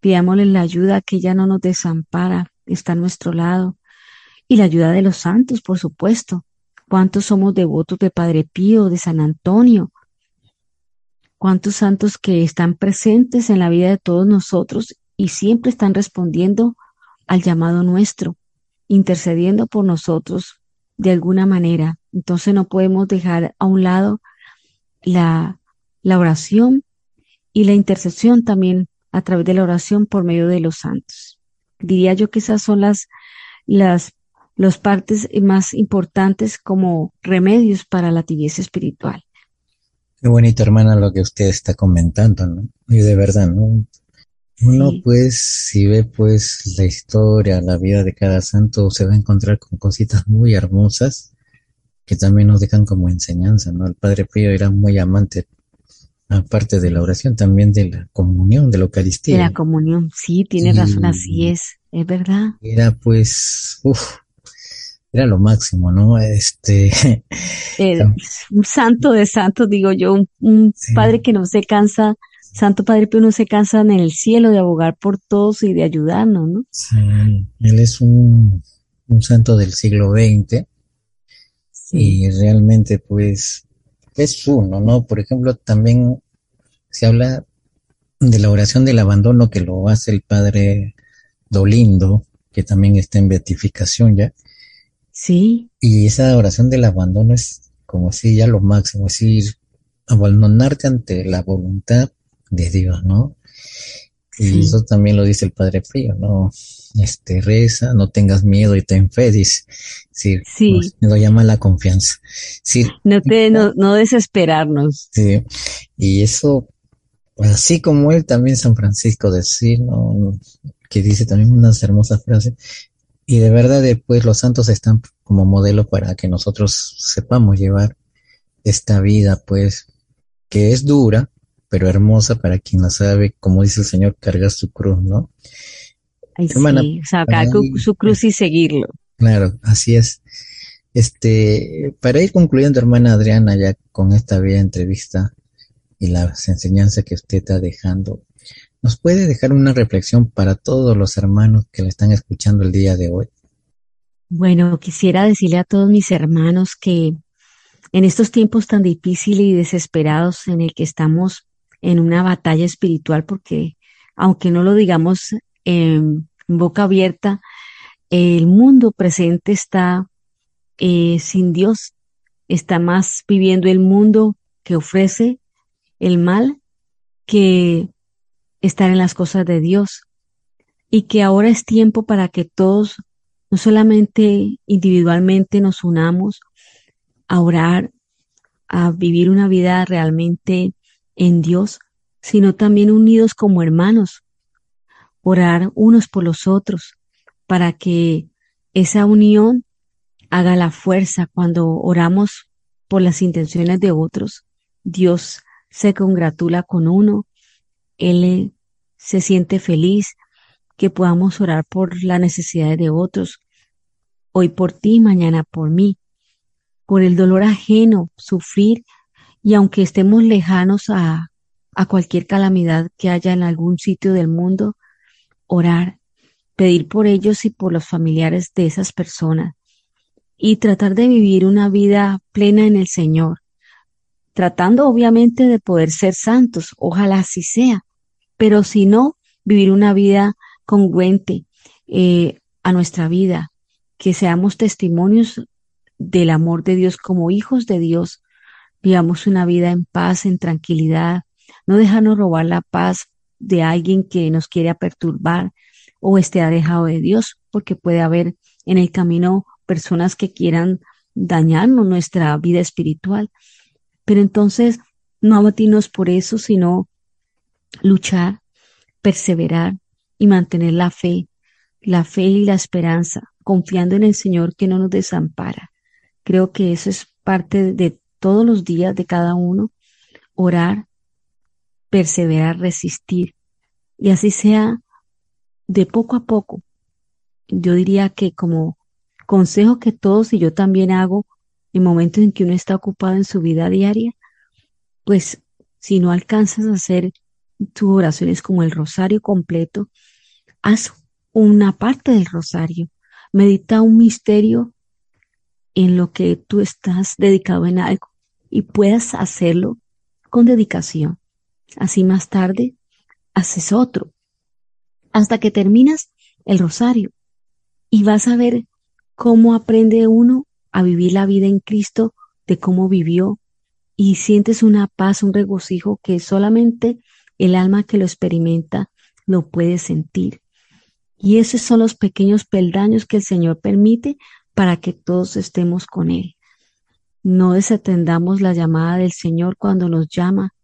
pidámosle la ayuda que ella no nos desampara, está a nuestro lado, y la ayuda de los santos, por supuesto. ¿Cuántos somos devotos de Padre Pío, de San Antonio? ¿Cuántos santos que están presentes en la vida de todos nosotros y siempre están respondiendo al llamado nuestro, intercediendo por nosotros de alguna manera. Entonces no podemos dejar a un lado la, la oración y la intercesión también a través de la oración por medio de los santos. Diría yo que esas son las, las los partes más importantes como remedios para la tibieza espiritual. Qué bonito, hermana, lo que usted está comentando, ¿no? Y de verdad, ¿no? Uno pues si ve pues la historia, la vida de cada santo, se va a encontrar con cositas muy hermosas que también nos dejan como enseñanza, ¿no? El Padre Pío era muy amante, aparte de la oración, también de la comunión, de la Eucaristía. De la comunión, sí, tiene razón, así es, es verdad. Era pues, uff, era lo máximo, ¿no? Este. un santo de santos, digo yo, un, padre que no se cansa Santo Padre Pío no se cansa en el cielo de abogar por todos y de ayudarnos, ¿no? Sí, él es un, santo del siglo XX y realmente pues es uno, ¿no? Por ejemplo, también se habla de la oración del abandono que lo hace el Padre Dolindo, que también está en beatificación ya. Sí. Y esa oración del abandono es como si ya lo máximo, es decir, abandonarte ante la voluntad de Dios, ¿no? Y eso también lo dice el Padre Frío, ¿no? Este, reza, no tengas miedo y ten fe, dice. Sí. sí. lo llama la confianza. Sí. No te, no, no desesperarnos. Sí. Y eso, así como él, también San Francisco decir, ¿no? Que dice también unas hermosas frases. Y de verdad, después los santos están como modelo para que nosotros sepamos llevar esta vida, pues, que es dura, pero hermosa para quien la sabe, como dice el Señor, cargar su cruz, ¿no? Ay, sí, sacar su cruz y seguirlo. Claro, así es. Este, para ir concluyendo, hermana Adriana, ya con esta bella entrevista y las enseñanzas que usted está dejando, ¿nos puede dejar una reflexión para todos los hermanos que le están escuchando el día de hoy? Bueno, quisiera decirle a todos mis hermanos que en estos tiempos tan difíciles y desesperados en el que estamos en una batalla espiritual porque aunque no lo digamos en boca abierta, el mundo presente está eh, sin Dios, está más viviendo el mundo que ofrece el mal que estar en las cosas de Dios. Y que ahora es tiempo para que todos, no solamente individualmente nos unamos a orar, a vivir una vida realmente en Dios, sino también unidos como hermanos, orar unos por los otros, para que esa unión haga la fuerza cuando oramos por las intenciones de otros. Dios se congratula con uno, Él se siente feliz que podamos orar por las necesidades de otros, hoy por ti, mañana por mí, por el dolor ajeno, sufrir y aunque estemos lejanos a, a cualquier calamidad que haya en algún sitio del mundo, orar, pedir por ellos y por los familiares de esas personas, y tratar de vivir una vida plena en el Señor, tratando obviamente de poder ser santos, ojalá así sea, pero si no, vivir una vida congruente eh, a nuestra vida, que seamos testimonios del amor de Dios como hijos de Dios, vivamos una vida en paz, en tranquilidad, no dejarnos robar la paz de alguien que nos quiere perturbar o esté alejado de Dios, porque puede haber en el camino personas que quieran dañarnos nuestra vida espiritual. Pero entonces no abatirnos por eso, sino luchar, perseverar y mantener la fe, la fe y la esperanza, confiando en el Señor que no nos desampara. Creo que eso es parte de todos los días de cada uno, orar, perseverar, resistir, y así sea de poco a poco. Yo diría que como consejo que todos y yo también hago en momentos en que uno está ocupado en su vida diaria, pues si no alcanzas a hacer tus oraciones como el rosario completo, haz una parte del rosario, medita un misterio en lo que tú estás dedicado en algo y puedas hacerlo con dedicación. Así más tarde haces otro, hasta que terminas el rosario y vas a ver cómo aprende uno a vivir la vida en Cristo, de cómo vivió y sientes una paz, un regocijo que solamente el alma que lo experimenta lo puede sentir. Y esos son los pequeños peldaños que el Señor permite para que todos estemos con Él. No desatendamos la llamada del Señor cuando nos llama.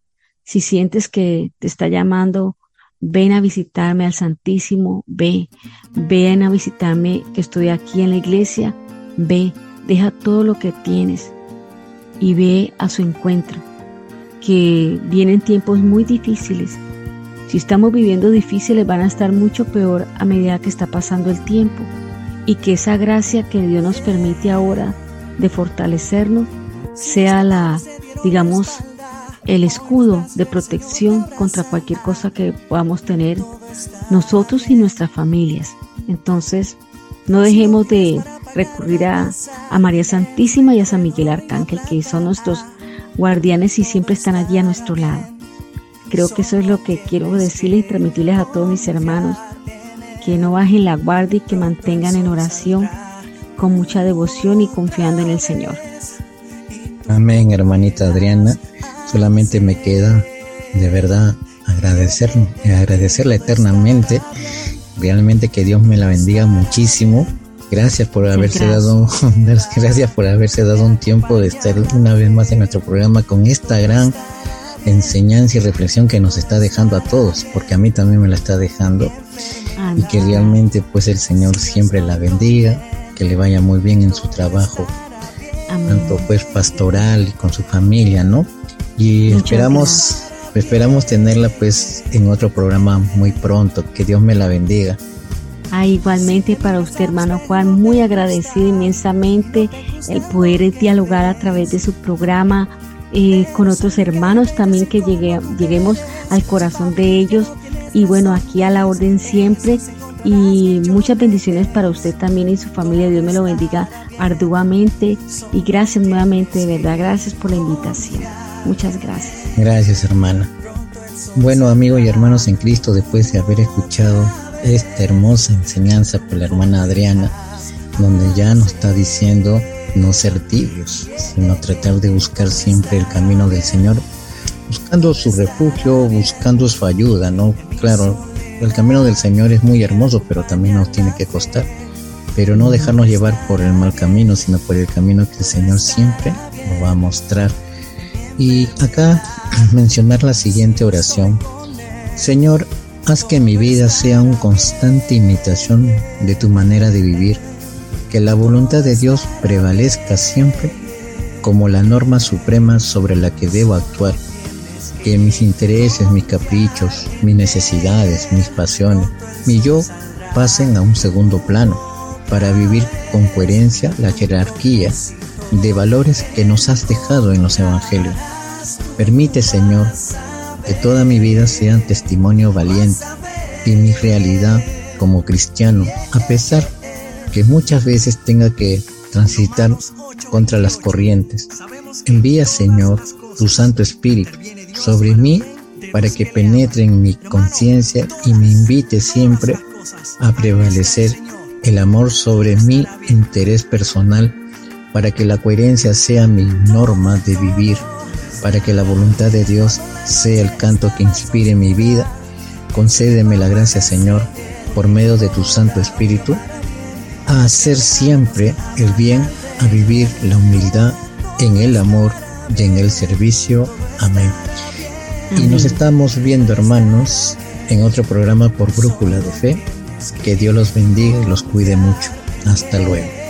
Si sientes que te está llamando, ven a visitarme al Santísimo, ve, ven a visitarme que estoy aquí en la iglesia, ve, deja todo lo que tienes y ve a su encuentro que vienen tiempos muy difíciles. Si estamos viviendo difíciles van a estar mucho peor a medida que está pasando el tiempo y que esa gracia que Dios nos permite ahora de fortalecernos sea la, digamos, el escudo de protección contra cualquier cosa que podamos tener nosotros y nuestras familias. Entonces, no dejemos de recurrir a, a María Santísima y a San Miguel Arcángel, que son nuestros guardianes y siempre están allí a nuestro lado. Creo que eso es lo que quiero decirles y transmitirles a todos mis hermanos, que no bajen la guardia y que mantengan en oración con mucha devoción y confiando en el Señor. Amén, hermanita Adriana. Solamente me queda de verdad agradecer, agradecerle eternamente. Realmente que Dios me la bendiga muchísimo Gracias por haberse dado, gracias por haberse dado un tiempo de estar una vez más en nuestro programa con esta gran enseñanza y reflexión que nos está dejando a todos, porque a mí también me la está dejando. Y que realmente pues el Señor siempre la bendiga, que le vaya muy bien en su trabajo, tanto pues pastoral y con su familia, ¿no? Y esperamos, esperamos tenerla pues en otro programa muy pronto. Que Dios me la bendiga. Ah, igualmente para usted, hermano Juan, muy agradecido inmensamente el poder dialogar a través de su programa eh, con otros hermanos, también que llegue, lleguemos al corazón de ellos. Y bueno, aquí a la orden siempre. Y muchas bendiciones para usted también y su familia. Dios me lo bendiga arduamente. Y gracias nuevamente, de verdad, gracias por la invitación. Muchas gracias. Gracias, hermana. Bueno, amigos y hermanos en Cristo, después de haber escuchado esta hermosa enseñanza por la hermana Adriana, donde ya nos está diciendo no ser tibios, sino tratar de buscar siempre el camino del Señor, buscando su refugio, buscando su ayuda, ¿no? Claro, el camino del Señor es muy hermoso, pero también nos tiene que costar, pero no dejarnos llevar por el mal camino, sino por el camino que el Señor siempre nos va a mostrar. Y acá mencionar la siguiente oración. Señor, Haz que mi vida sea una constante imitación de tu manera de vivir, que la voluntad de Dios prevalezca siempre como la norma suprema sobre la que debo actuar, que mis intereses, mis caprichos, mis necesidades, mis pasiones, mi yo pasen a un segundo plano para vivir con coherencia la jerarquía de valores que nos has dejado en los evangelios. Permite, Señor, que toda mi vida sea testimonio valiente y mi realidad como cristiano, a pesar que muchas veces tenga que transitar contra las corrientes. Envía, Señor, tu Santo Espíritu sobre mí para que penetre en mi conciencia y me invite siempre a prevalecer el amor sobre mi interés personal, para que la coherencia sea mi norma de vivir, para que la voluntad de Dios sea el canto que inspire mi vida. Concédeme la gracia, Señor, por medio de tu Santo Espíritu, a hacer siempre el bien, a vivir la humildad en el amor y en el servicio. Amén. Y nos estamos viendo, hermanos, en otro programa por Brújula de Fe. Que Dios los bendiga y los cuide mucho. Hasta luego.